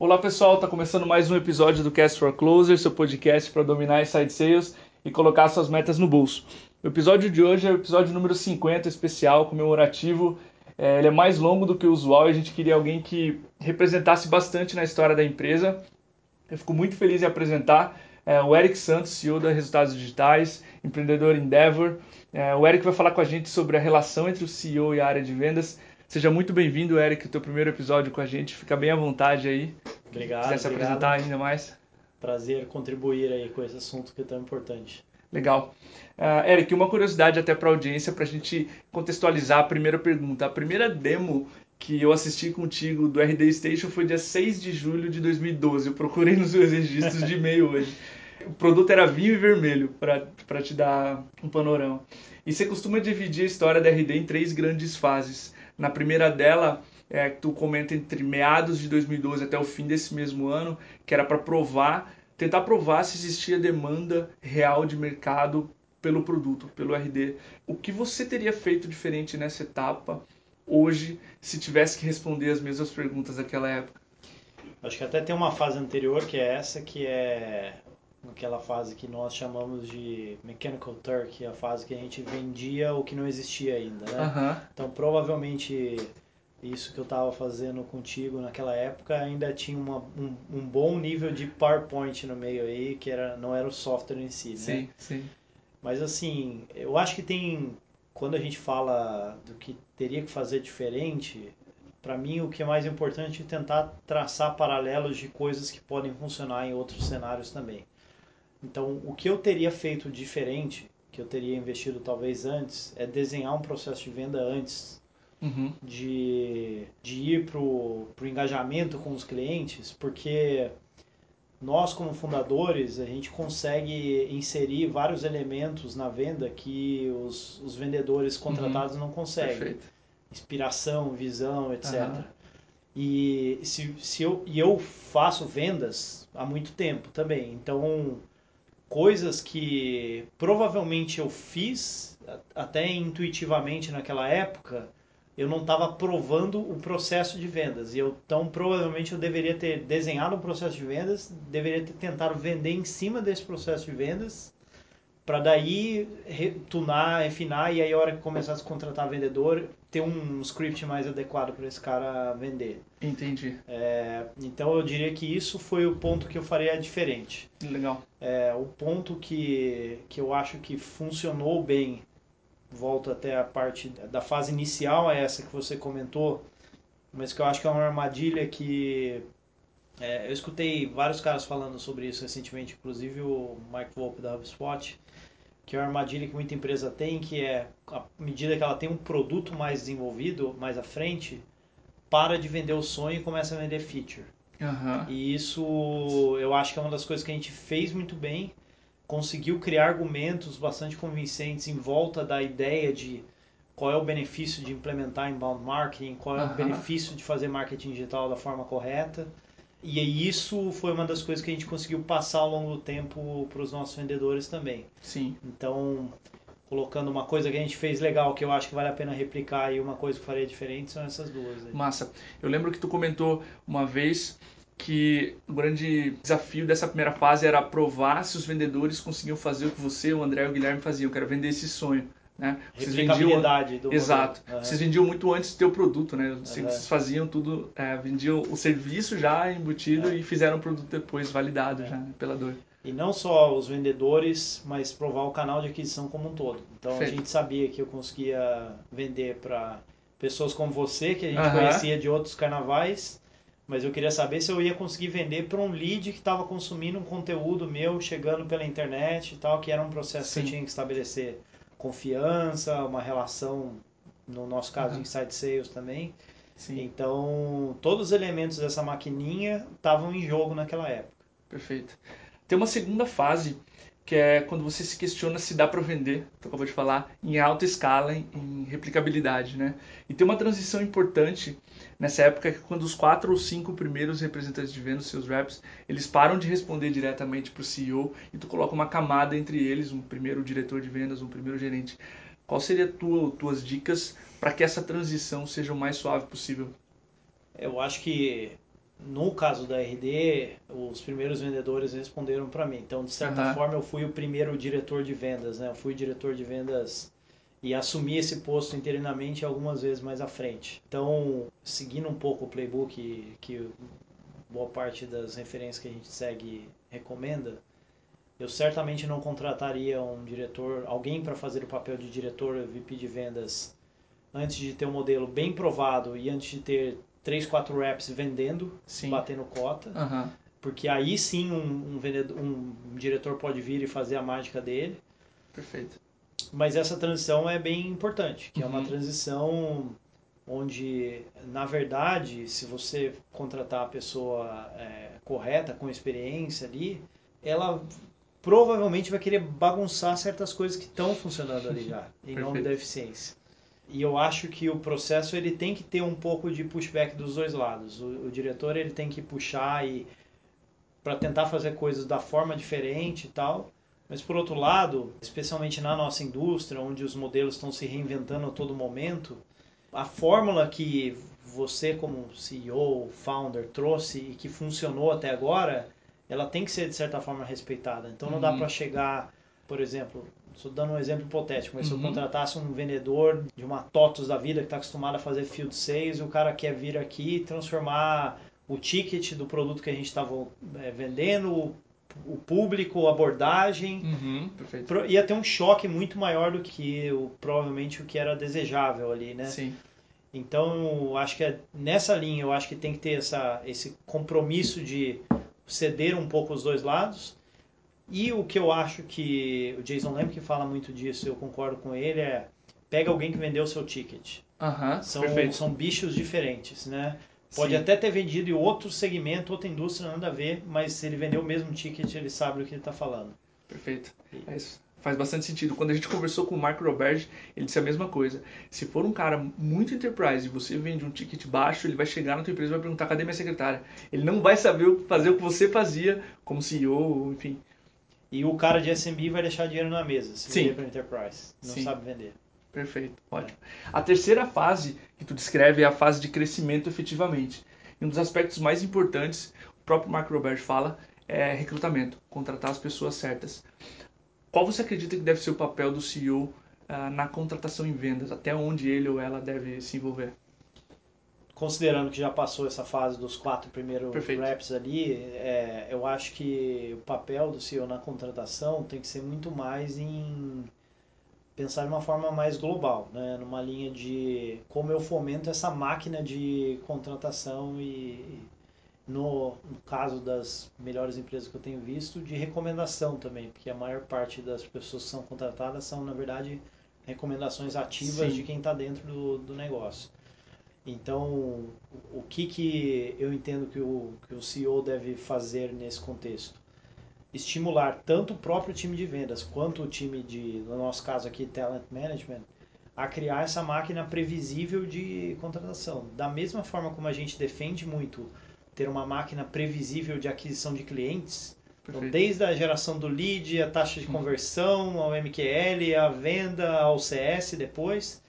Olá pessoal, está começando mais um episódio do Cast for Closer, seu podcast para dominar inside sales e colocar suas metas no bolso. O episódio de hoje é o episódio número 50, especial, comemorativo. É, ele é mais longo do que o usual e a gente queria alguém que representasse bastante na história da empresa. Eu fico muito feliz em apresentar é, o Eric Santos, CEO da Resultados Digitais, empreendedor Endeavor. É, o Eric vai falar com a gente sobre a relação entre o CEO e a área de vendas Seja muito bem-vindo, Eric, o teu primeiro episódio com a gente. Fica bem à vontade aí. Obrigado. Se quiser se obrigado. apresentar ainda mais. Prazer contribuir aí com esse assunto que é tão importante. Legal. Uh, Eric, uma curiosidade até para a audiência, para a gente contextualizar a primeira pergunta. A primeira demo que eu assisti contigo do RD Station foi dia 6 de julho de 2012. Eu procurei nos meus registros de e-mail hoje. O produto era vinho e vermelho, para te dar um panorama. E você costuma dividir a história da RD em três grandes fases. Na primeira dela, é, tu comenta entre meados de 2012 até o fim desse mesmo ano, que era para provar, tentar provar se existia demanda real de mercado pelo produto, pelo RD. O que você teria feito diferente nessa etapa hoje, se tivesse que responder as mesmas perguntas daquela época? Acho que até tem uma fase anterior que é essa, que é aquela fase que nós chamamos de Mechanical Turk, a fase que a gente vendia o que não existia ainda, né? Uhum. Então, provavelmente, isso que eu estava fazendo contigo naquela época ainda tinha uma, um, um, bom nível de PowerPoint no meio aí, que era, não era o software em si, né? Sim, sim. Mas, assim, eu acho que tem... Quando a gente fala do que teria que fazer diferente, para mim o que é mais importante é tentar traçar paralelos de coisas que podem funcionar em outros cenários também. Então, o que eu teria feito diferente, que eu teria investido talvez antes, é desenhar um processo de venda antes uhum. de, de ir para o engajamento com os clientes, porque nós, como fundadores, a gente consegue inserir vários elementos na venda que os, os vendedores uhum. contratados uhum. não conseguem. Perfeito. Inspiração, visão, etc. Uhum. E, se, se eu, e eu faço vendas há muito tempo também. Então, coisas que provavelmente eu fiz até intuitivamente naquela época, eu não estava provando o processo de vendas. E eu, então, provavelmente, eu deveria ter desenhado um processo de vendas, deveria ter tentado vender em cima desse processo de vendas para daí tunar, refinar e aí a hora que começasse a contratar vendedor, ter um script mais adequado para esse cara vender. Entendi. É, então eu diria que isso foi o ponto que eu faria diferente. Legal. É, o ponto que, que eu acho que funcionou bem, volto até a parte da fase inicial, é essa que você comentou, mas que eu acho que é uma armadilha que é, eu escutei vários caras falando sobre isso recentemente, inclusive o Mike Volpe da HubSpot, que é uma armadilha que muita empresa tem, que é à medida que ela tem um produto mais desenvolvido, mais à frente, para de vender o sonho e começa a vender feature. Uhum. E isso eu acho que é uma das coisas que a gente fez muito bem, conseguiu criar argumentos bastante convincentes em volta da ideia de qual é o benefício de implementar inbound marketing, qual é uhum. o benefício de fazer marketing digital da forma correta. E isso foi uma das coisas que a gente conseguiu passar ao longo do tempo para os nossos vendedores também. Sim. Então, colocando uma coisa que a gente fez legal, que eu acho que vale a pena replicar, e uma coisa que faria diferente, são essas duas. Aí. Massa. Eu lembro que tu comentou uma vez que o grande desafio dessa primeira fase era provar se os vendedores conseguiam fazer o que você, o André e o Guilherme faziam, que era vender esse sonho. Né? Vocês vendiam, do Exato. Uhum. Vocês vendiam muito antes do teu produto, né? Vocês, uhum. faziam tudo, é, vendiam o serviço já embutido uhum. e fizeram o produto depois validado já né, pela dor. E não só os vendedores, mas provar o canal de aquisição como um todo. Então Feito. a gente sabia que eu conseguia vender para pessoas como você, que a gente conhecia de outros carnavais, mas eu queria saber se eu ia conseguir vender para um lead que estava consumindo um conteúdo meu chegando pela internet e tal, que era um processo Sim. que eu tinha que estabelecer confiança, uma relação, no nosso caso, uhum. inside sales também. Sim. Então, todos os elementos dessa maquininha estavam em jogo naquela época. Perfeito. Tem uma segunda fase, que é quando você se questiona se dá para vender, tu acabou de falar, em alta escala, em replicabilidade, né? E tem uma transição importante nessa época que quando os quatro ou cinco primeiros representantes de vendas, seus reps, eles param de responder diretamente para o CEO e tu coloca uma camada entre eles, um primeiro diretor de vendas, um primeiro gerente. Qual seria tua, tuas dicas para que essa transição seja o mais suave possível? Eu acho que no caso da RD, os primeiros vendedores responderam para mim. Então, de certa Uhum. forma, eu fui o primeiro diretor de vendas, né? Eu fui diretor de vendas e assumi esse posto interinamente algumas vezes mais à frente. Então, seguindo um pouco o playbook que boa parte das referências que a gente segue recomenda, eu certamente não contrataria um diretor, alguém para fazer o papel de diretor VP de vendas antes de ter um modelo bem provado e antes de ter três, quatro reps vendendo, Sim. batendo cota, Aham. porque aí sim um, um vendedor, um diretor pode vir e fazer a mágica dele. Perfeito. Mas essa transição é bem importante, que é uma Uhum. transição onde, na verdade, se você contratar a pessoa é, correta, com experiência ali, ela provavelmente vai querer bagunçar certas coisas que estão funcionando ali já, em nome da eficiência. E eu acho que o processo ele tem que ter um pouco de pushback dos dois lados. O, o diretor ele tem que puxar e para tentar fazer coisas da forma diferente e tal. Mas por outro lado, especialmente na nossa indústria, onde os modelos estão se reinventando a todo momento, a fórmula que você como CEO, founder trouxe e que funcionou até agora, ela tem que ser de certa forma respeitada. Então não dá Uhum. para chegar, por exemplo, estou dando um exemplo hipotético, mas se eu Uhum. contratasse um vendedor de uma TOTUS da vida que está acostumado a fazer field sales e o cara quer vir aqui e transformar o ticket do produto que a gente estava vendendo, o, público, a abordagem, Uhum. Perfeito. ia ter um choque muito maior do que o, provavelmente o que era desejável ali, né? Sim. Então, acho que é nessa linha, eu acho que tem que ter essa, esse compromisso de ceder um pouco os dois lados. E o que eu acho que o Jason Lamb que fala muito disso, eu concordo com ele, é pega alguém que vendeu o seu ticket. Aham. São, Perfeito. são bichos diferentes, né? Pode Sim. até ter vendido em outro segmento, outra indústria, nada a ver, mas se ele vendeu o mesmo ticket, ele sabe do que ele está falando. Perfeito. É isso. Faz bastante sentido. Quando a gente conversou com o Marco Roberge, ele disse a mesma coisa. Se for um cara muito enterprise e você vende um ticket baixo, ele vai chegar na tua empresa e vai perguntar cadê minha secretária. Ele não vai saber o- fazer o que você fazia como CEO, enfim. E o cara de SMB vai deixar dinheiro na mesa, se Sim. vender para enterprise. Não Sim. sabe vender. Perfeito, ótimo. A terceira fase que tu descreve é a fase de crescimento efetivamente. E um dos aspectos mais importantes, o próprio Marco Roberge fala, é recrutamento, contratar as pessoas certas. Qual você acredita que deve ser o papel do CEO ah, na contratação em vendas? Até onde ele ou ela deve se envolver? Considerando que já passou essa fase dos quatro primeiros Perfeito. reps ali, é, eu acho que o papel do CEO na contratação tem que ser muito mais em pensar de uma forma mais global, né? numa linha de como eu fomento essa máquina de contratação e no, no caso das melhores empresas que eu tenho visto, de recomendação também, porque a maior parte das pessoas que são contratadas são, na verdade, recomendações ativas Sim. de quem está dentro do, do negócio. Então, o- que, que eu entendo que o, que o CEO deve fazer nesse contexto? Estimular tanto o próprio time de vendas quanto o time de, no nosso caso aqui, Talent Management, a criar essa máquina previsível de contratação. Da mesma forma como a gente defende muito ter uma máquina previsível de aquisição de clientes, então, desde a geração do lead, a taxa de conversão, ao MQL, a venda, ao CS depois,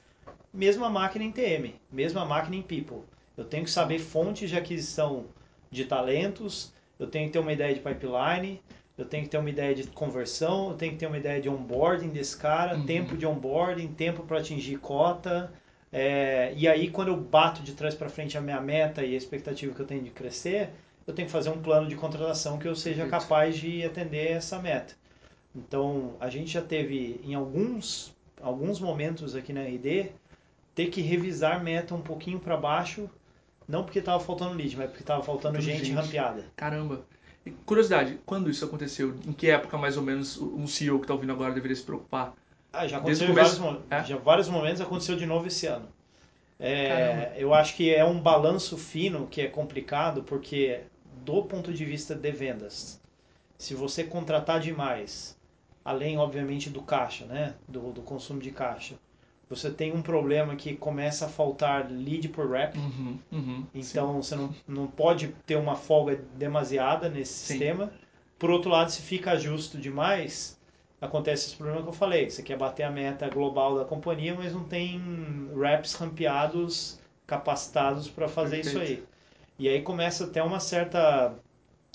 mesma máquina em TM, mesma máquina em People. Eu tenho que saber fontes de aquisição de talentos, eu tenho que ter uma ideia de pipeline, eu tenho que ter uma ideia de conversão, eu tenho que ter uma ideia de onboarding desse cara, Uhum. tempo de onboarding, tempo para atingir cota. é, e aí, quando eu bato de trás para frente a minha meta e a expectativa que eu tenho de crescer, eu tenho que fazer um plano de contratação que eu seja Perfeito. capaz de atender essa meta. Então, a gente já teve em alguns, alguns momentos aqui na RD ter que revisar meta um pouquinho para baixo, não porque estava faltando lead, mas porque estava faltando gente, gente. rampeada. Caramba. E curiosidade, quando isso aconteceu? Em que época, mais ou menos, um CEO que está ouvindo agora deveria se preocupar? Ah, já aconteceu em começo, vários, é? já vários momentos, aconteceu de novo esse ano. É, eu acho que é um balanço fino que é complicado, porque do ponto de vista de vendas, se você contratar demais, além obviamente do caixa, né, do, do consumo de caixa, você tem um problema que começa a faltar lead por rep, Uhum, uhum. então você não, não pode ter uma folga demasiada nesse Sim. sistema. Por outro lado, se fica justo demais, acontece esse problema que eu falei. Você quer bater a meta global da companhia, mas não tem reps rampeados capacitados para fazer isso aí. Perfeito. E aí começa até uma certa.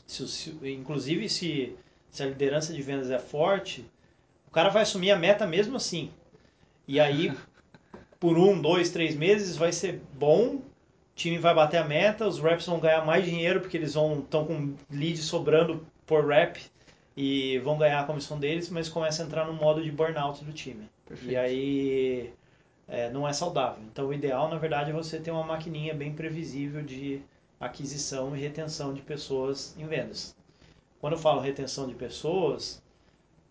Se, se, inclusive, se, se a liderança de vendas é forte, o cara vai assumir a meta mesmo assim. E aí, por um, dois, três meses, vai ser bom, o time vai bater a meta, os reps vão ganhar mais dinheiro porque eles vão estão com lead sobrando por rep e vão ganhar a comissão deles, mas começa a entrar no modo de burnout do time. Perfeito. E aí é, não é saudável. Então o ideal, na verdade, é você ter uma maquininha bem previsível de aquisição e retenção de pessoas em vendas. Quando eu falo retenção de pessoas,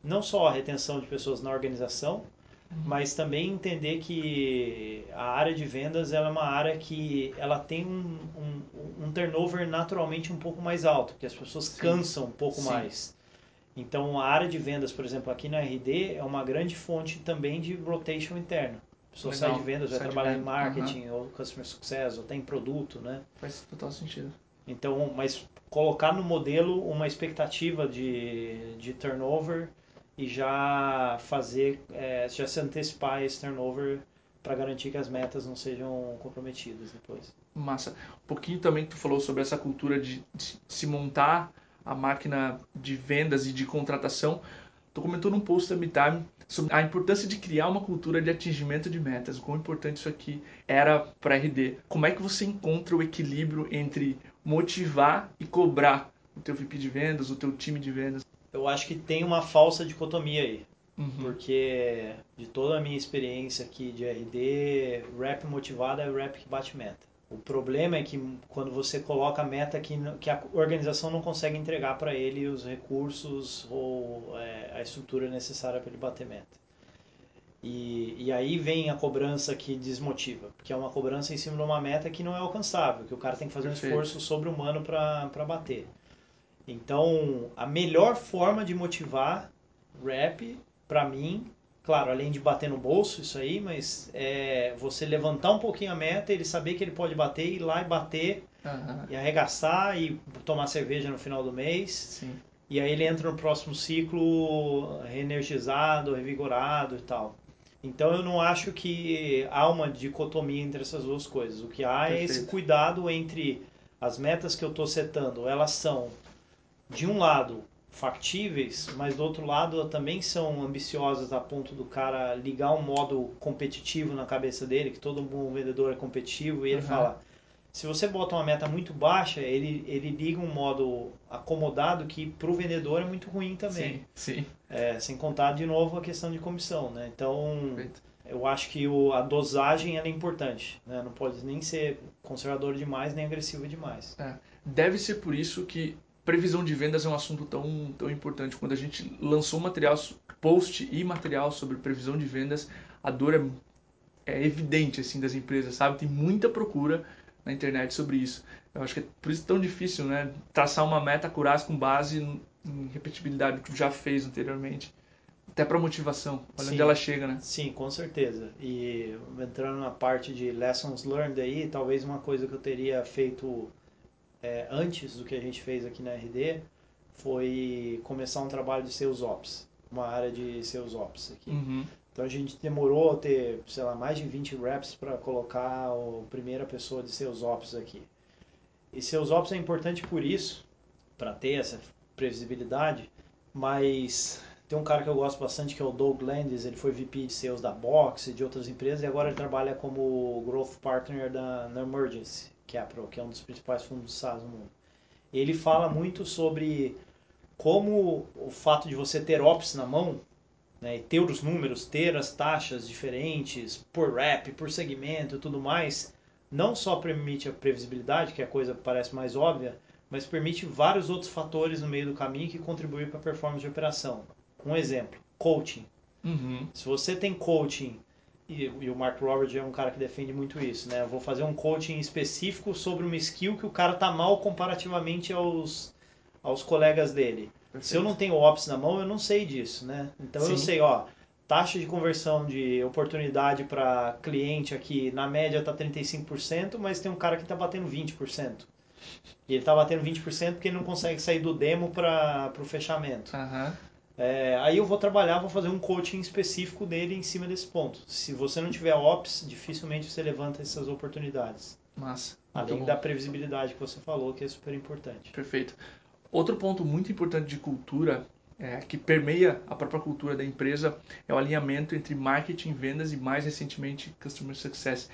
não só a retenção de pessoas na organização. Mas também entender que a área de vendas ela é uma área que ela tem um, um, um turnover naturalmente um pouco mais alto, que as pessoas Sim. cansam um pouco Sim. mais. Então, a área de vendas, por exemplo, aqui na RD, é uma grande fonte também de rotation interno. A pessoa Legal. sai de vendas, vai sai trabalhar em marketing, uhum. ou customer success, ou tem produto, né? Faz total sentido. Então, mas colocar no modelo uma expectativa de, de turnover e já fazer, é, já se antecipar esse turnover para garantir que as metas não sejam comprometidas depois. Massa. Um pouquinho também que tu falou sobre essa cultura de, se montar a máquina de vendas e de contratação. Tu comentou num post da MeTime sobre a importância de criar uma cultura de atingimento de metas, o quão importante isso aqui era para RD. Como é que você encontra o equilíbrio entre motivar e cobrar o teu VP de vendas, o teu time de vendas? Eu acho que tem uma falsa dicotomia aí. Uhum. Porque de toda a minha experiência aqui de RD, rap motivado é rap que bate meta. O problema é que quando você coloca a meta que, que a organização não consegue entregar para ele os recursos ou é, a estrutura necessária para ele bater meta. E, e aí vem a cobrança que desmotiva, porque é uma cobrança em cima de uma meta que não é alcançável, que o cara tem que fazer um esforço sobre-humano para bater. Então, a melhor forma de motivar rap, para mim, Claro, além de bater no bolso, isso aí, mas é você levantar um pouquinho a meta, ele saber que ele pode bater, ir lá e bater, uhum. e arregaçar e tomar cerveja no final do mês. Sim. E aí ele entra no próximo ciclo reenergizado, revigorado e tal. Então eu não acho que há uma dicotomia entre essas duas coisas. O que há Perfeito. é esse cuidado entre as metas que eu estou setando, elas são, de um lado, factíveis, mas do outro lado também são ambiciosas a ponto do cara ligar um modo competitivo na cabeça dele, que todo bom vendedor é competitivo, e ele uhum. fala, se você bota uma meta muito baixa, ele, ele liga um modo acomodado que para o vendedor é muito ruim também. Sim, sim. É, sem contar de novo a questão de comissão, né? Então, Perfeito. eu acho que o, a dosagem é importante, né? Não pode nem ser conservador demais, nem agressivo demais. É. Deve ser por isso que previsão de vendas é um assunto tão, tão importante. Quando a gente lançou material, post e material sobre previsão de vendas, a dor é, é evidente assim das empresas, sabe? Tem muita procura na internet sobre isso. Eu acho que é por isso tão difícil, né? Traçar uma meta curar com base em repetibilidade que tu já fez anteriormente. Até para motivação, olha Sim. onde ela chega, né? Sim, com certeza. E entrando na parte de lessons learned aí, talvez uma coisa que eu teria feito é, antes do que a gente fez aqui na RD, foi começar um trabalho de Sales Ops, uma área de Sales Ops aqui. Uhum. Então a gente demorou a ter, sei lá, mais de 20 reps para colocar a primeira pessoa de Sales Ops aqui. E Sales Ops é importante por isso, para ter essa previsibilidade, mas tem um cara que eu gosto bastante que é o Doug Landis, ele foi VP de Sales da Box e de outras empresas e agora ele trabalha como Growth Partner da, na Emergency. Capital, que é um dos principais fundos SaaS do mundo. Ele fala muito sobre como o fato de você ter ops na mão, né, e ter os números, ter as taxas diferentes por rep, por segmento e tudo mais, não só permite a previsibilidade, que é a coisa parece mais óbvia, mas permite vários outros fatores no meio do caminho que contribuem para a performance de operação. Um exemplo, coaching. Uhum. Se você tem coaching e, e, o Mark Roberts é um cara que defende muito isso, né? Eu vou fazer um coaching específico sobre uma skill que o cara tá mal comparativamente aos, aos colegas dele. Perfeito. Se eu não tenho ops na mão, eu não sei disso, né? Então Sim. eu sei, ó, taxa de conversão de oportunidade para cliente aqui, na média tá 35%, mas tem um cara que tá batendo 20%. E ele tá batendo 20% porque ele não consegue sair do demo para o fechamento. Uhum. É, aí eu vou trabalhar, vou fazer um coaching específico dele em cima desse ponto. Se você não tiver ops, dificilmente você levanta essas oportunidades. Massa. Além bom. da previsibilidade que você falou, que é super importante. Perfeito. Outro ponto muito importante de cultura, é, que permeia a própria cultura da empresa, é o alinhamento entre marketing, vendas e, mais recentemente, customer success.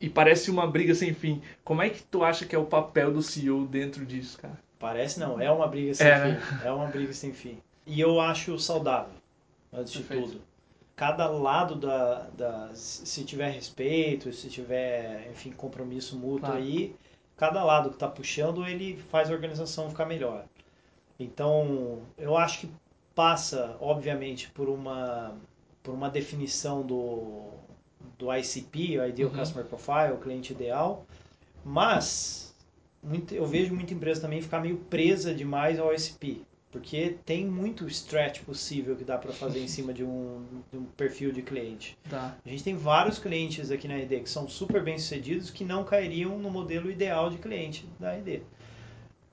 E parece uma briga sem fim. Como é que tu acha que é o papel do CEO dentro disso, cara? Parece não, é uma briga sem É, fim. né? É uma briga sem fim. E eu acho saudável, antes Perfeito. de tudo. Cada lado da, da. Se tiver respeito, se tiver, enfim, compromisso mútuo Claro. aí, cada lado que está puxando, ele faz a organização ficar melhor. Então, eu acho que passa, obviamente, por uma, por uma definição do, do ICP, o Ideal Uhum. Customer Profile, o cliente ideal, mas muito- eu vejo muita empresa também ficar meio presa demais ao ICP, porque tem muito stretch possível que dá para fazer em cima de um, de um perfil de cliente. Tá. A gente tem vários clientes aqui na RD que são super bem sucedidos que não cairiam no modelo ideal de cliente da RD.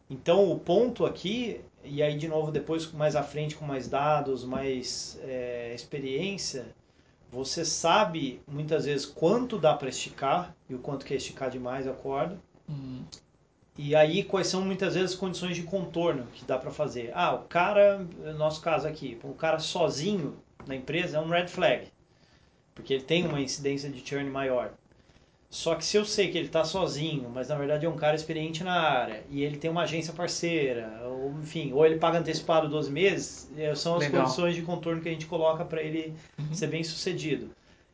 Então o ponto aqui, e aí de novo depois mais à frente com mais dados, mais é, experiência, você sabe muitas vezes quanto dá para esticar e o quanto que é esticar demais a corda. Hum, E aí, quais são muitas vezes as condições de contorno que dá para fazer? Ah, o cara, no nosso caso aqui, o cara sozinho na empresa é um red flag, porque ele tem uma incidência de churn maior. Só que se eu sei que ele está sozinho, mas na verdade é um cara experiente na área, e ele tem uma agência parceira, ou enfim, ou ele paga antecipado 12 meses, eh, são as Legal. condições de contorno que a gente coloca para ele Uhum. ser bem sucedido.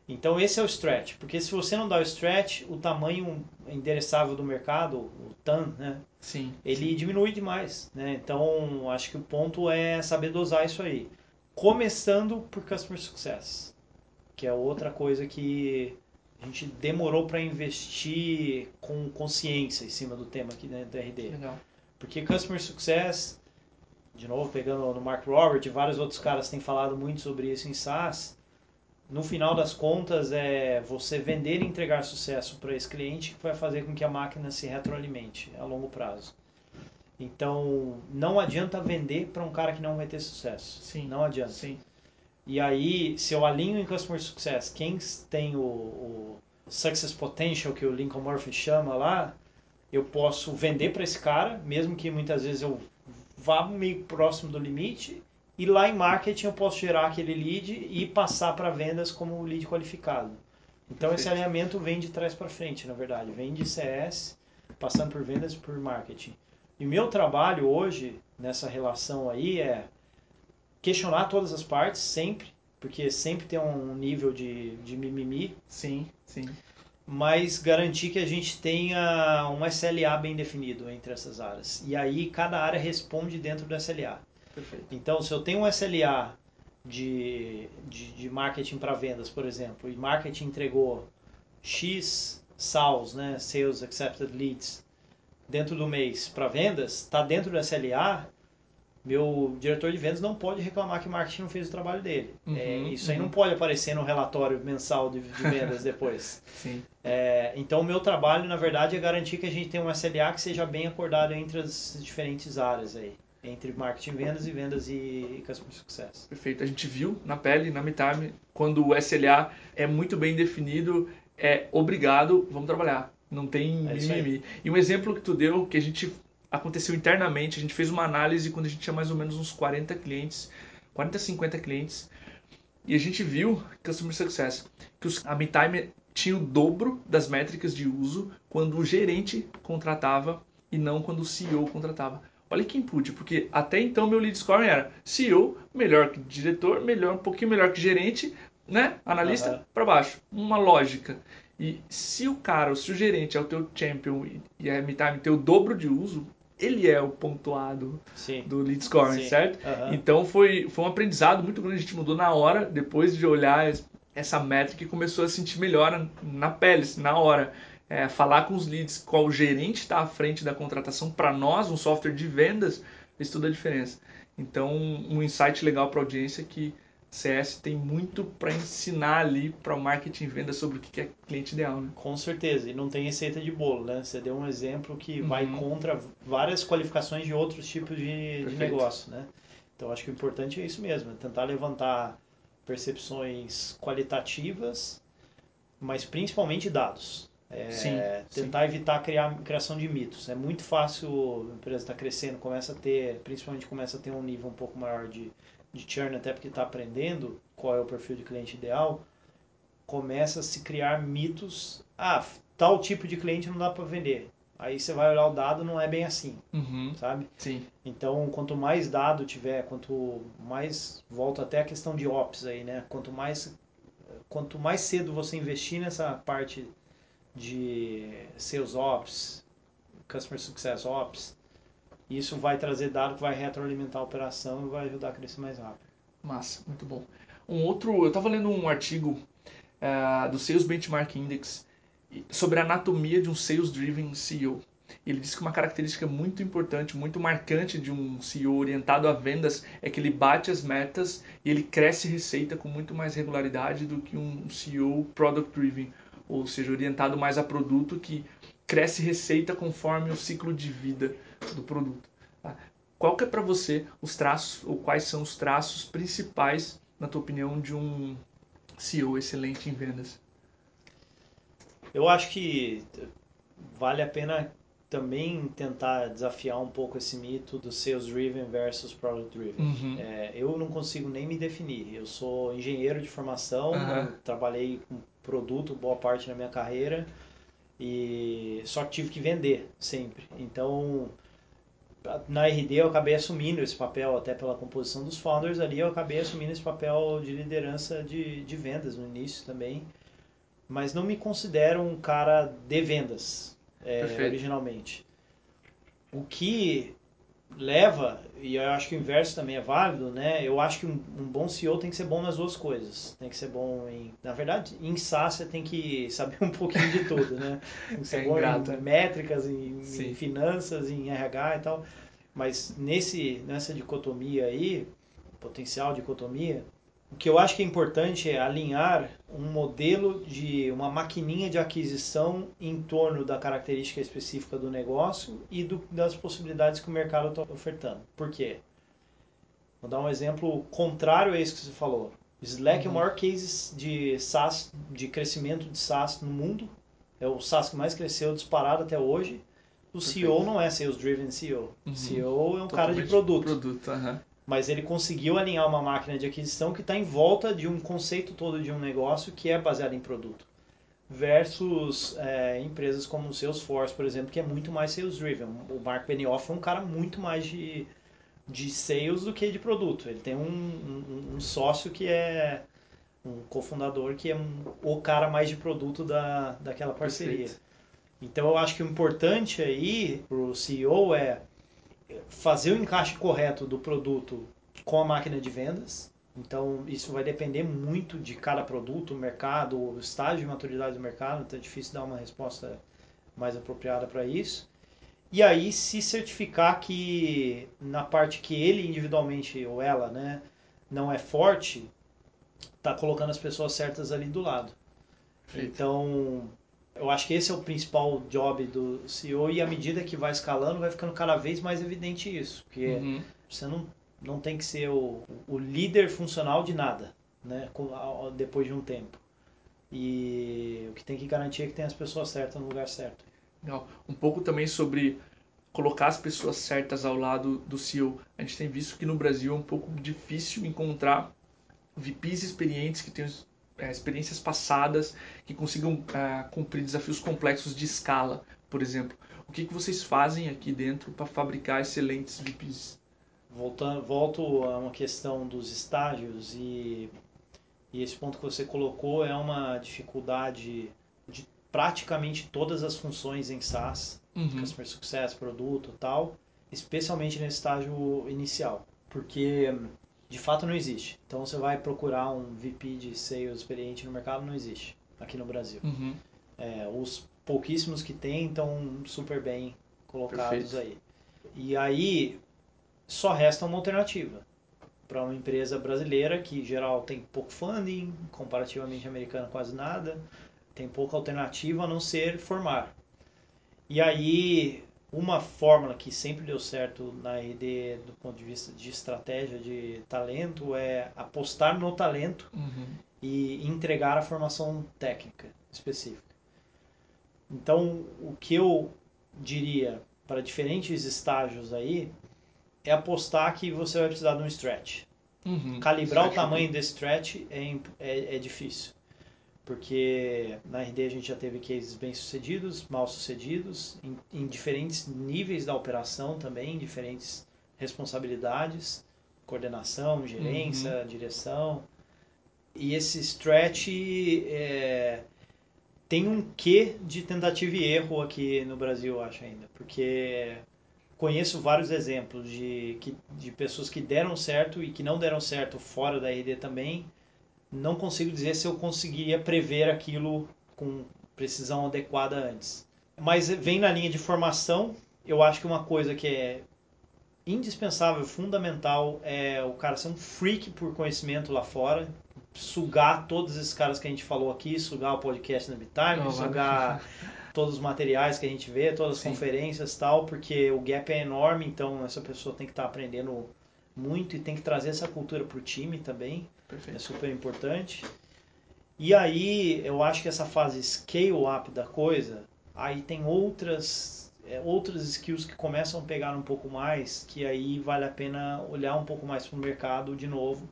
Então esse é o stretch, porque se você não dá o stretch, o tamanho endereçável do mercado, o TAM, né, sim. ele diminui demais, né? Então, acho que o ponto é saber dosar isso aí. Começando por Customer Success, que é outra coisa que a gente demorou para investir com consciência em cima do tema aqui dentro da RD. Legal. Porque Customer Success, de novo, pegando no Mark Robert e vários outros caras têm falado muito sobre isso em SaaS, no final das contas é você vender e entregar sucesso para esse cliente que vai fazer com que a máquina se retroalimente a longo prazo. Então, não adianta vender para um cara que não vai ter sucesso. Sim. Não adianta. Sim. E aí, se eu alinho em Customer Success, quem tem o, o Success Potential, que o Lincoln Murphy chama lá, eu posso vender para esse cara, mesmo que muitas vezes eu vá meio próximo do limite, e lá em marketing eu posso gerar aquele lead e passar para vendas como lead qualificado. Então esse Perfeito. alinhamento vem de trás para frente, na verdade, vem de CS, passando por vendas e por marketing. E meu trabalho hoje nessa relação aí é questionar todas as partes sempre, porque sempre tem um nível de, de mimimi, Sim, sim. mas garantir que a gente tenha um SLA bem definido entre essas áreas. E aí cada área responde dentro do SLA. Perfeito. Então, se eu tenho um SLA de, de, de marketing para vendas, por exemplo, e marketing entregou X SALs, né, Sales Accepted Leads, dentro do mês para vendas, está dentro do SLA, meu diretor de vendas não pode reclamar que o marketing não fez o trabalho dele. Uhum, É, isso aí uhum. não pode aparecer no relatório mensal de, de vendas depois. Sim. É, então, o meu trabalho, na verdade, é garantir que a gente tenha um SLA que seja bem acordado entre as diferentes áreas aí. Entre marketing e vendas e vendas e, customer success. Perfeito. A gente viu na pele, na MeTime, quando o SLA é muito bem definido, é obrigado, vamos trabalhar. Não tem É mimimi. E um exemplo que tu deu, que a gente aconteceu internamente, a gente fez uma análise quando a gente tinha mais ou menos uns 40 clientes, 40, 50 clientes, e a gente viu, Customer Success, que os, a MeTime tinha o dobro das métricas de uso quando o gerente contratava e não quando o CEO contratava. Olha que input, porque até então meu lead scoring era CEO, melhor que diretor, melhor um pouquinho melhor que gerente, né? Analista Aham. para baixo. Uma lógica. E se o cara, se o gerente é o teu champion e- a MeTime tem o dobro de uso, ele é o pontuado Sim. do lead scoring, Sim. certo? Aham. Então foi, foi um aprendizado muito grande, a gente mudou na hora, depois de olhar es- essa métrica e começou a sentir melhor na pele, assim, na hora. É, falar com os leads, qual gerente está à frente da contratação, para nós, um software de vendas, fez toda a diferença. Então, um insight legal para a audiência é que CS tem muito para ensinar ali para o marketing e venda sobre o que é cliente ideal. Né? Com certeza, e não tem receita de bolo, né? Você deu um exemplo que Uhum. vai contra várias qualificações de outros tipos de, de negócio, né? Então acho que o importante é isso mesmo, é tentar levantar percepções qualitativas, mas principalmente dados. É, Sim, tentar evitar criar criação de mitos. É muito fácil, a empresa está crescendo, começa a ter, principalmente começa a ter um nível um pouco maior de, de churn, até porque está aprendendo qual é o perfil de cliente ideal, começa a se criar mitos. Ah, tal tipo de cliente não dá para vender. Aí você vai olhar o dado, não é bem assim, Uhum. sabe? Sim. Então, quanto mais dado tiver, quanto mais volta até a questão de ops aí, né? Quanto mais quanto mais cedo você investir nessa parte de sales ops, customer success ops, isso vai trazer dado que vai retroalimentar a operação e vai ajudar a crescer mais rápido. Massa, muito bom. Um outro, eu estava lendo um artigo eh, do Sales Benchmark Index sobre a anatomia de um Sales Driven CEO. Ele disse que uma característica muito importante, muito marcante de um CEO orientado a vendas é que ele bate as metas e ele cresce receita com muito mais regularidade do que um CEO Product Driven, ou seja, orientado mais a produto que cresce receita conforme o ciclo de vida do produto. Tá? Qual que é para você os traços, ou quais são os traços principais, na tua opinião, de um CEO excelente em vendas? Eu acho que vale a pena também tentar desafiar um pouco esse mito do sales driven versus product driven. Uhum. É, eu não consigo nem me definir. Eu sou engenheiro de formação, Aham. trabalhei com produto boa parte da minha carreira e só tive que vender sempre. Então, na RD eu acabei assumindo esse papel, até pela composição dos founders ali, eu acabei assumindo esse papel de liderança de, de vendas no início também. Mas não me considero um cara de vendas, é, originalmente. O que leva, e eu acho que o inverso também é válido, né? Eu acho que um, um bom CEO tem que ser bom nas duas coisas. Tem que ser bom em. Na verdade, em SaaS você tem que saber um pouquinho de tudo, né? Tem que ser É bom ingrato, em é. métricas, em, em finanças, em RH e tal. Mas nesse, nessa dicotomia aí, potencial dicotomia, o que eu acho que é importante é alinhar um modelo de uma maquininha de aquisição em torno da característica específica do negócio e do, das possibilidades que o mercado está ofertando. Por quê? Vou dar um exemplo contrário a isso que você falou. Slack é o Uhum. maior case de SaaS, de crescimento de SaaS no mundo. É o SaaS que mais cresceu disparado até hoje. O Perfeito. CEO não é Sales Driven CEO. Uhum. CEO é um cara de Totalmente produto Produto, aham. Mas ele conseguiu alinhar uma máquina de aquisição que está em volta de um conceito todo de um negócio que é baseado em produto. Versus é, empresas como o Salesforce, por exemplo, que é muito mais sales driven. O Mark Benioff é um cara muito mais de, de sales do que de produto. Ele tem um, um, um sócio que é um cofundador que é um- o cara mais de produto da, daquela parceria. Perfeito. Então eu acho que o importante aí para o CEO é fazer o encaixe correto do produto com a máquina de vendas. Então isso vai depender muito de cada produto, mercado, o estágio de maturidade do mercado, então é difícil dar uma resposta mais apropriada para isso. E aí se certificar que na parte que ele individualmente ou ela, né, não é forte, tá colocando as pessoas certas ali do lado. Perfeito. Então, eu acho que esse é o principal job do CEO e à medida que vai escalando, vai ficando cada vez mais evidente isso, porque Uhum. você não, não tem que ser o, o líder funcional de nada, né, depois de um tempo. E o que tem que garantir é que tem as pessoas certas no lugar certo. Legal. Um pouco também sobre colocar as pessoas certas ao lado do CEO. A gente tem visto que no Brasil é um pouco difícil encontrar VPs experientes que tenham é, experiências passadas, que consigam é, cumprir desafios complexos de escala, por exemplo. O que, que vocês fazem aqui dentro para fabricar excelentes VPs? Voltando, volto a uma questão dos estágios e, e esse ponto que você colocou é uma dificuldade de praticamente todas as funções em SaaS, Uhum. Customer Success, produto tal, especialmente nesse estágio inicial, porque de fato não existe. Então você vai procurar um VP de sales experiente no mercado, não existe aqui no Brasil. Uhum. É, os pouquíssimos que tem estão super bem colocados Perfeito. aí. E aí só resta uma alternativa para uma empresa brasileira que em geral tem pouco funding, comparativamente americana quase nada, tem pouca alternativa a não ser formar. E aí uma fórmula que sempre deu certo na RD do ponto de vista de estratégia de talento é apostar no talento Uhum. e entregar a formação técnica específica. Então, o que eu diria para diferentes estágios aí é apostar que você vai precisar de um stretch. Uhum. Calibrar o tamanho desse stretch é, é, é difícil. Porque na RD a gente já teve cases bem sucedidos, mal sucedidos, em, em diferentes níveis da operação também, em diferentes responsabilidades, coordenação, gerência, direção. E esse stretch é, tem um quê de tentativa e erro aqui no Brasil, eu acho ainda. Porque conheço vários exemplos de, de pessoas que deram certo e que não deram certo fora da RD também. Não consigo dizer se eu conseguiria prever aquilo com precisão adequada antes. Mas vem na linha de formação, eu acho que uma coisa que é indispensável, fundamental, é o cara ser um freak por conhecimento lá fora, sugar todos esses caras que a gente falou aqui, sugar o podcast na Bitime, sugar todos os materiais que a gente vê, todas as Sim. conferências e tal, porque o gap é enorme, então essa pessoa tem que estar aprendendo muito e tem que trazer essa cultura pro time também, é Perfeito. super importante. E aí, eu acho que essa fase scale up da coisa, aí tem outras é, outras skills que começam a pegar um pouco mais, que aí vale a pena olhar um pouco mais para o mercado de novo.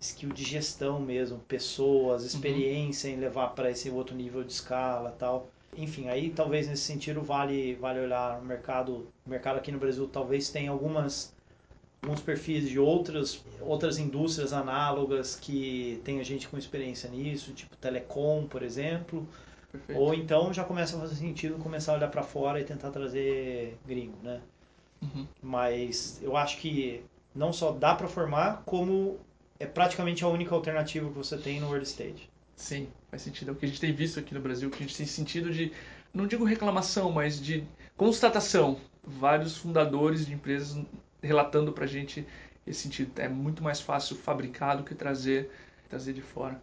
Skill de gestão mesmo, pessoas, experiência em levar para esse outro nível de escala tal. Enfim, aí talvez nesse sentido vale, vale olhar o mercado. O mercado aqui no Brasil talvez tenha algumas alguns perfis de outras outras indústrias análogas que tem gente com experiência nisso, tipo telecom, por exemplo. Perfeito. Ou então já começa a fazer sentido começar a olhar para fora e tentar trazer gringo, né? Uhum. Mas eu acho que não só dá para formar, como é praticamente a única alternativa que você tem no world stage. Sim, faz sentido. É o que a gente tem visto aqui no Brasil, que a gente tem sentido de, não digo reclamação, mas de constatação. Vários fundadores de empresas relatando pra gente esse sentido. É muito mais fácil fabricar do que trazer, trazer de fora.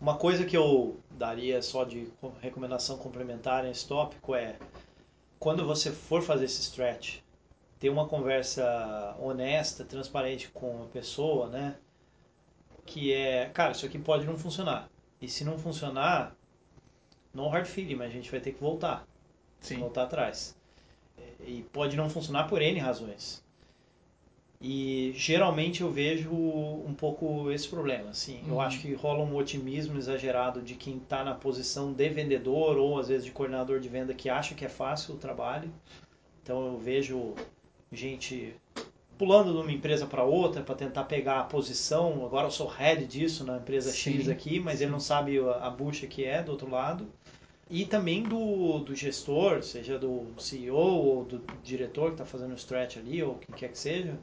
Uma coisa que eu daria só de co- recomendação complementar nesse tópico é quando você for fazer esse stretch, ter uma conversa honesta, transparente com a pessoa, né? Que é, cara, isso aqui pode não funcionar. E se não funcionar, no hard feeling, mas a gente vai ter que voltar Sim. voltar atrás. E pode não funcionar por N razões. E geralmente eu vejo um pouco esse problema. Assim. Eu Uhum. acho que rola um otimismo exagerado de quem está na posição de vendedor ou às vezes de coordenador de venda que acha que é fácil o trabalho. Então eu vejo gente pulando de uma empresa para outra para tentar pegar a posição. Agora eu sou head disso na empresa X Sim, aqui, mas ele não sabe a a bucha que é do outro lado. E também do, do gestor, seja do CEO ou do diretor que está fazendo o stretch ali, ou quem quer que seja,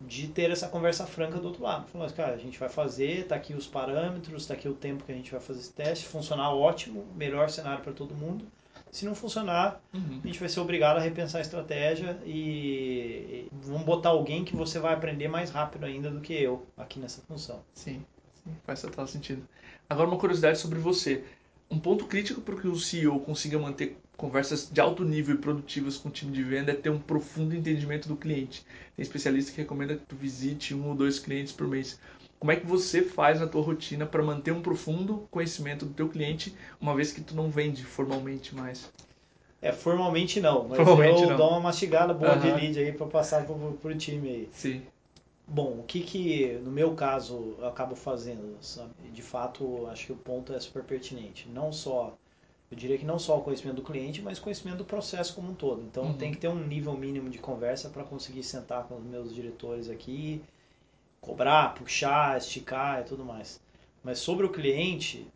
de ter essa conversa franca do outro lado. Falando, cara, a gente vai fazer, tá aqui os parâmetros, tá aqui o tempo que a gente vai fazer esse teste, funcionar ótimo, melhor cenário para todo mundo. Se não funcionar, Uhum. a gente vai ser obrigado a repensar a estratégia e, vamos botar alguém que você vai aprender mais rápido ainda do que eu aqui nessa função. Sim, sim, faz total sentido. Agora uma curiosidade sobre você. Um ponto crítico para que o CEO consiga manter conversas de alto nível e produtivas com o time de venda é ter um profundo entendimento do cliente. Tem especialista que recomenda que tu visite um ou dois clientes por mês. Como é que você faz na tua rotina para manter um profundo conhecimento do teu cliente, uma vez que tu não vende formalmente mais? É, formalmente não, mas Formalmente eu não. dou uma mastigada boa de Aham. lead aí para passar pro, pro time aí. Sim. Bom, o que que, no meu caso, eu acabo fazendo, sabe? De fato, acho que o ponto é super pertinente. Não só, eu diria que não só o conhecimento do cliente, mas conhecimento do processo como um todo. Então, Uhum. tem que ter um nível mínimo de conversa para conseguir sentar com os meus diretores aqui, cobrar, puxar, esticar e tudo mais. Mas sobre o cliente,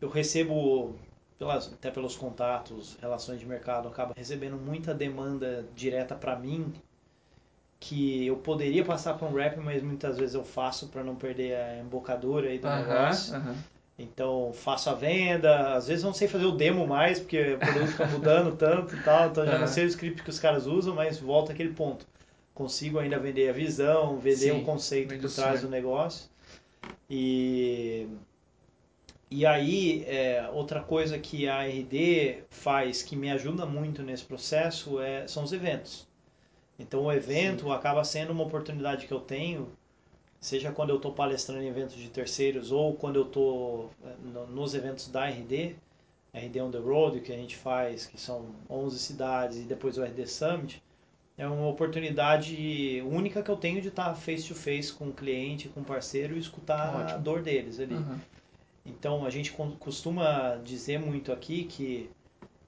eu recebo, pelas, até pelos contatos, relações de mercado, eu acabo recebendo muita demanda direta para mim que eu poderia passar para um rap, mas muitas vezes eu faço para não perder a embocadura aí do negócio. Então faço a venda, às vezes não sei fazer o demo mais, porque o produto fica mudando tanto e tal, então já não sei o script que os caras usam, mas volta aquele ponto. Consigo ainda vender a visão, vender Sim, o conceito por o trás do negócio. E, e aí, é, outra coisa que a RD faz que me ajuda muito nesse processo é, são os eventos. Então o evento acaba sendo uma oportunidade que eu tenho, seja quando eu estou palestrando em eventos de terceiros ou quando eu estou nos eventos da RD, RD on the Road, que a gente faz, que são 11 cidades, e depois o RD Summit, é uma oportunidade única que eu tenho de estar face to face com o cliente, com o parceiro e escutar Ótimo. a dor deles ali. Aham. Então a gente costuma dizer muito aqui que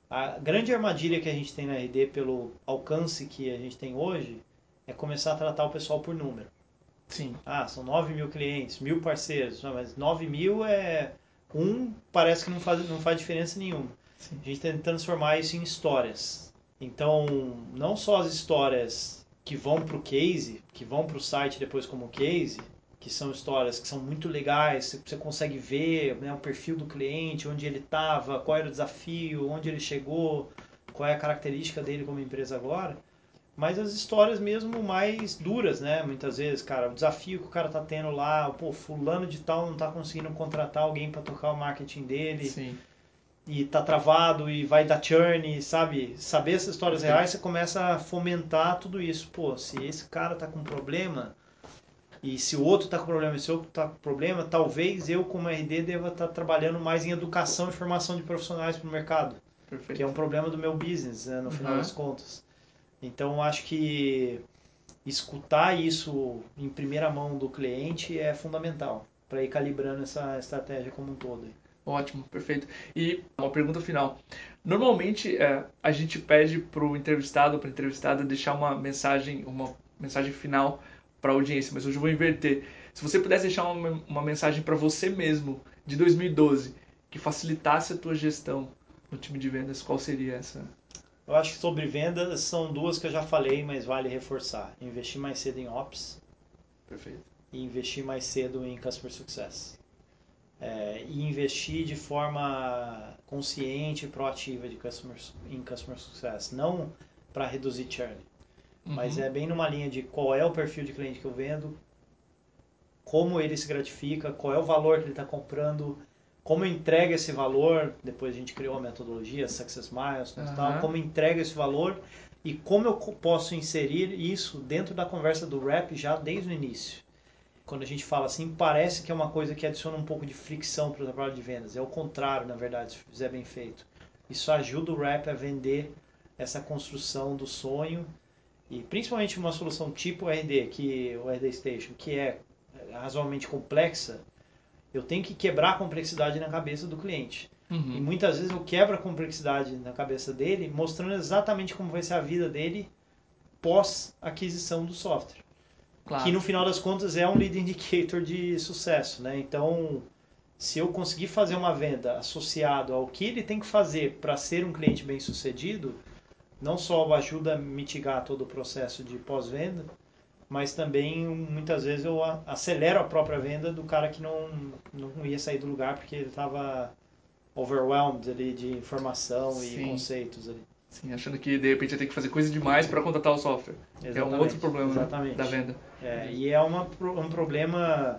a grande armadilha que a gente tem na RD pelo alcance que a gente tem hoje é começar a tratar o pessoal por número. Sim. Ah, são 9 mil clientes, mil parceiros, mas 9 mil é um, parece que não faz, não faz diferença nenhuma. Sim. A gente tem que transformar isso em histórias. Então, não só as histórias que vão para o case, que vão para o site depois como case, que são histórias que são muito legais, você- você consegue ver né, o perfil do cliente, onde ele estava, qual era o desafio, onde ele chegou, qual é a característica dele como empresa agora. Mas as histórias mesmo mais duras, né? Muitas vezes, cara, o desafio que o cara tá tendo lá, pô, fulano de tal não tá conseguindo contratar alguém para tocar o marketing dele Sim. e tá travado e vai dar churn, sabe? Saber essas histórias reais, você começa a fomentar tudo isso. Pô, se esse cara tá com problema e se o outro tá com problema e se o outro tá com problema, talvez eu como RD deva estar trabalhando mais em educação e formação de profissionais para o mercado Perfeito. que é um problema do meu business, né, no final Uhum. das contas. Então, acho que escutar isso em primeira mão do cliente é fundamental para ir calibrando essa estratégia como um todo. Ótimo, perfeito. E uma pergunta final. Normalmente é, a gente pede para o entrevistado ou para a entrevistada deixar uma mensagem, uma mensagem final para a audiência, mas hoje eu vou inverter. Se você pudesse deixar uma, uma mensagem para você mesmo de 2012 que facilitasse a tua gestão no time de vendas, qual seria essa? Eu acho que sobre vendas são duas que eu já falei, mas vale reforçar. Investir mais cedo em Ops Perfeito. e investir mais cedo em Customer Success. É, e investir de forma consciente e proativa de customer, em Customer Success. Não para reduzir churn. Mas Uhum. é bem numa linha de qual é o perfil de cliente que eu vendo, como ele se gratifica, qual é o valor que ele está comprando, como entrega esse valor. Depois a gente criou a metodologia Success Milestones e tal, como entrega esse valor e como eu posso inserir isso dentro da conversa do rap já desde o início. Quando a gente fala assim, parece que é uma coisa que adiciona um pouco de fricção para o trabalho de vendas. É o contrário, na verdade, se fizer bem feito. Isso ajuda o rap a vender essa construção do sonho e principalmente uma solução tipo RD, que o RD Station, que é razoavelmente complexa, eu tenho que quebrar a complexidade na cabeça do cliente. E Uhum. muitas vezes eu quebro a complexidade na cabeça dele, mostrando exatamente como vai ser a vida dele pós aquisição do software. Claro. Que no final das contas é um lead indicator de sucesso, né? Então, se eu conseguir fazer uma venda associado ao que ele tem que fazer para ser um cliente bem sucedido, não só ajuda a mitigar todo o processo de pós-venda, mas também muitas vezes eu acelero a própria venda do cara que não, não ia sair do lugar porque ele estava overwhelmed ali de informação Sim. e conceitos ali. Sim, achando que de repente ia ter que fazer coisa demais para contratar o software. É um Exatamente, outro problema né, exatamente. da venda. É, e é uma, um problema,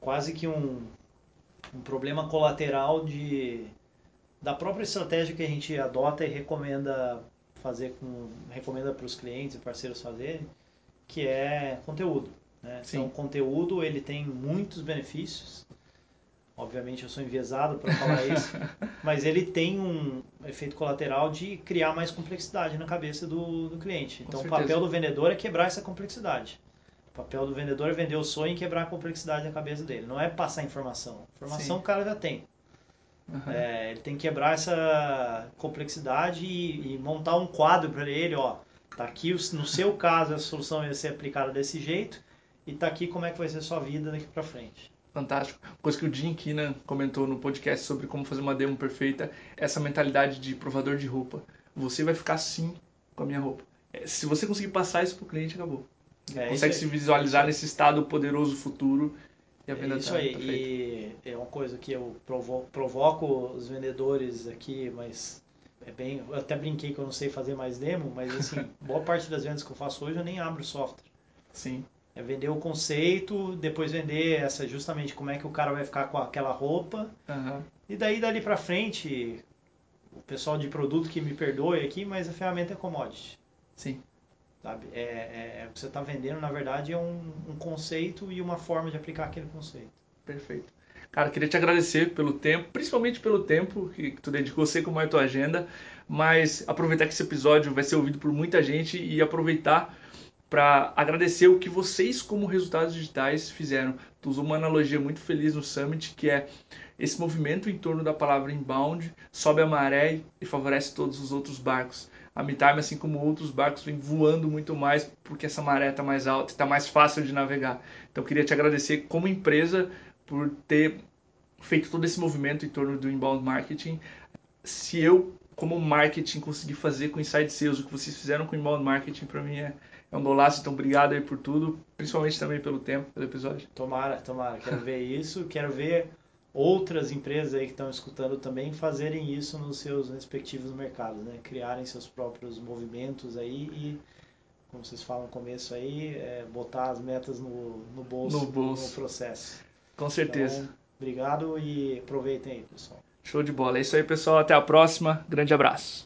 quase que um, um problema colateral de, da própria estratégia que a gente adota e recomenda fazer com recomenda para os clientes e parceiros fazerem, que é conteúdo. Né? Sim. Então, o conteúdo ele tem muitos benefícios. Obviamente eu sou enviesado para falar isso, mas ele tem um efeito colateral de criar mais complexidade na cabeça do, do cliente. Com Então, o papel do vendedor é quebrar essa complexidade. O papel do vendedor é vender o sonho e quebrar a complexidade na cabeça dele. Não é passar informação. Informação Sim. o cara já tem. Aham. É, ele tem que quebrar essa complexidade e, e montar um quadro para ele, ó. Tá aqui, no seu caso, a solução vai ser aplicada desse jeito e tá aqui como é que vai ser a sua vida daqui para frente. Fantástico. Coisa que o Jim Keenan comentou no podcast sobre como fazer uma demo perfeita, essa mentalidade de provador de roupa. Você vai ficar assim com a minha roupa. É, Se você conseguir passar isso pro cliente, acabou. É, Consegue se visualizar nesse estado poderoso futuro e a É venda isso tá, aí. tá. E é uma coisa que eu provo- provoco os vendedores aqui, mas é bem. Eu até brinquei que eu não sei fazer mais demo, mas assim, boa parte das vendas que eu faço hoje eu nem abro o software. Sim. É vender o conceito, depois vender essa justamente como é que o cara vai ficar com aquela roupa. Aham. E daí dali pra frente, o pessoal de produto que me perdoe aqui, mas a ferramenta é commodity. Sim. Sabe? É, é- é o que você está vendendo, na verdade, é um, um conceito e uma forma de aplicar aquele conceito. Perfeito. Cara, queria te agradecer pelo tempo, principalmente pelo tempo que, tu dedicou, sei como é a tua agenda, mas aproveitar que esse episódio vai ser ouvido por muita gente e aproveitar para agradecer o que vocês, como resultados digitais, fizeram. Tu usou uma analogia muito feliz no Summit, que é esse movimento em torno da palavra inbound sobe a maré e favorece todos os outros barcos. A MeTime, assim como outros barcos, vem voando muito mais porque essa maré está mais alta, está mais fácil de navegar. Então, queria te agradecer como empresa por ter feito todo esse movimento em torno do inbound marketing. Se eu, como marketing, conseguir fazer com Inside Sales o que vocês fizeram com inbound marketing, para mim é, é um golaço. Então, obrigado aí por tudo, principalmente também pelo tempo, pelo episódio. Tomara, tomara. Quero ver isso. Quero ver outras empresas aí que estão escutando também fazerem isso nos seus respectivos mercados, né? Criarem seus próprios movimentos aí e como vocês falam no começo aí, é, botar as metas no, no, bolso, no bolso no processo. Com certeza. Então, obrigado e aproveitem aí, pessoal. Show de bola. É isso aí, pessoal. Até a próxima. Grande abraço.